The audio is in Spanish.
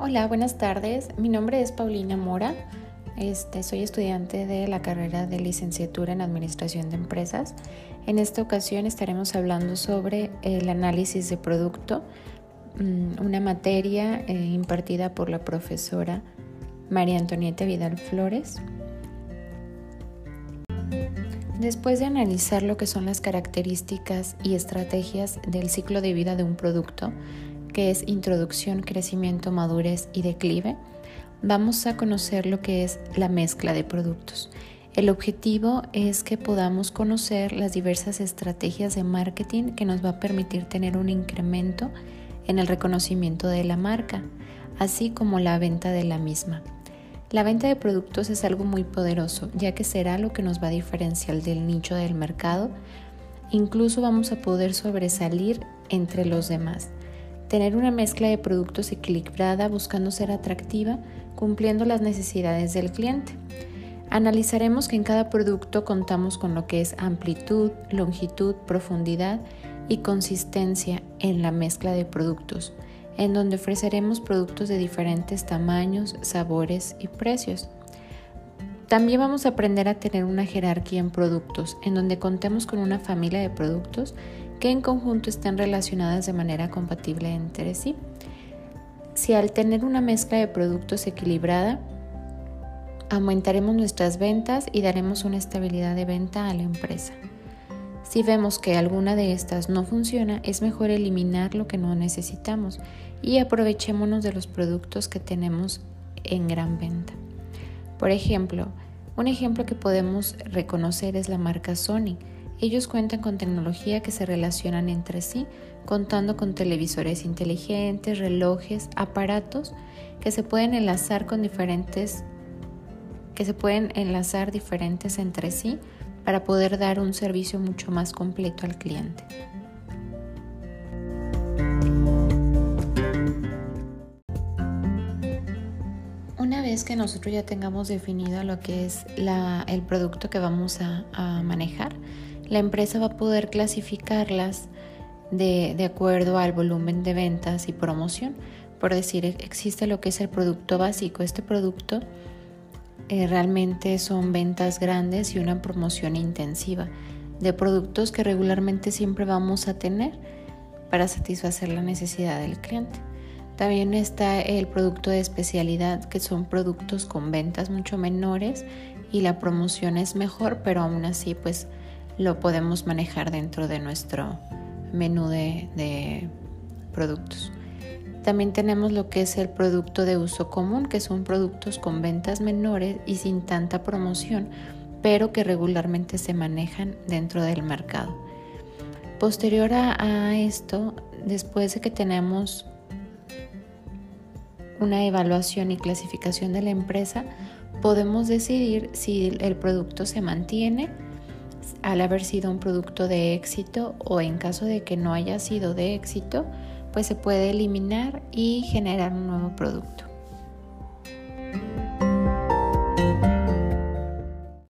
Hola, buenas tardes. Mi nombre es Paulina Mora. Este, soy estudiante de la carrera de licenciatura en Administración de Empresas. En esta ocasión estaremos hablando sobre el análisis de producto, mm, una materia eh, impartida por la profesora María Antonieta Vidal Flores. Después de analizar lo que son las características y estrategias del ciclo de vida de un producto, que es introducción, crecimiento, madurez y declive, vamos a conocer lo que es la mezcla de productos. El objetivo es que podamos conocer las diversas estrategias de marketing que nos va a permitir tener un incremento en el reconocimiento de la marca, así como la venta de la misma. La venta de productos es algo muy poderoso, ya que será lo que nos va a diferenciar del nicho del mercado. Incluso vamos a poder sobresalir entre los demás. Tener una mezcla de productos equilibrada buscando ser atractiva, cumpliendo las necesidades del cliente. Analizaremos que en cada producto contamos con lo que es amplitud, longitud, profundidad y consistencia en la mezcla de productos en donde ofreceremos productos de diferentes tamaños, sabores y precios. También vamos a aprender a tener una jerarquía en productos, en donde contemos con una familia de productos que en conjunto estén relacionadas de manera compatible entre sí. Si al tener una mezcla de productos equilibrada, aumentaremos nuestras ventas y daremos una estabilidad de venta a la empresa. Si vemos que alguna de estas no funciona, es mejor eliminar lo que no necesitamos y aprovechémonos de los productos que tenemos en gran venta. Por ejemplo, un ejemplo que podemos reconocer es la marca Sony. Ellos cuentan con tecnología que se relacionan entre sí, contando con televisores inteligentes, relojes, aparatos que se pueden enlazar con diferentes que se pueden enlazar diferentes entre sí para poder dar un servicio mucho más completo al cliente. Una vez que nosotros ya tengamos definido lo que es el producto que vamos a, manejar, la empresa va a poder clasificarlas de, de, acuerdo al volumen de ventas y promoción. Por decir, existe lo que es el producto básico. Este producto eh, realmente son ventas grandes y una promoción intensiva de productos que regularmente siempre vamos a tener para satisfacer la necesidad del cliente. También está el producto de especialidad, que son productos con ventas mucho menores y la promoción es mejor, pero aún así pues lo podemos manejar dentro de nuestro menú de productos. También tenemos lo que es el producto de uso común, que son productos con ventas menores y sin tanta promoción, pero que regularmente se manejan dentro del mercado. Posterior a, esto, después de que tenemos una evaluación y clasificación de la empresa, podemos decidir si el producto se mantiene al haber sido un producto de éxito o en caso de que no haya sido de éxito, pues se puede eliminar y generar un nuevo producto.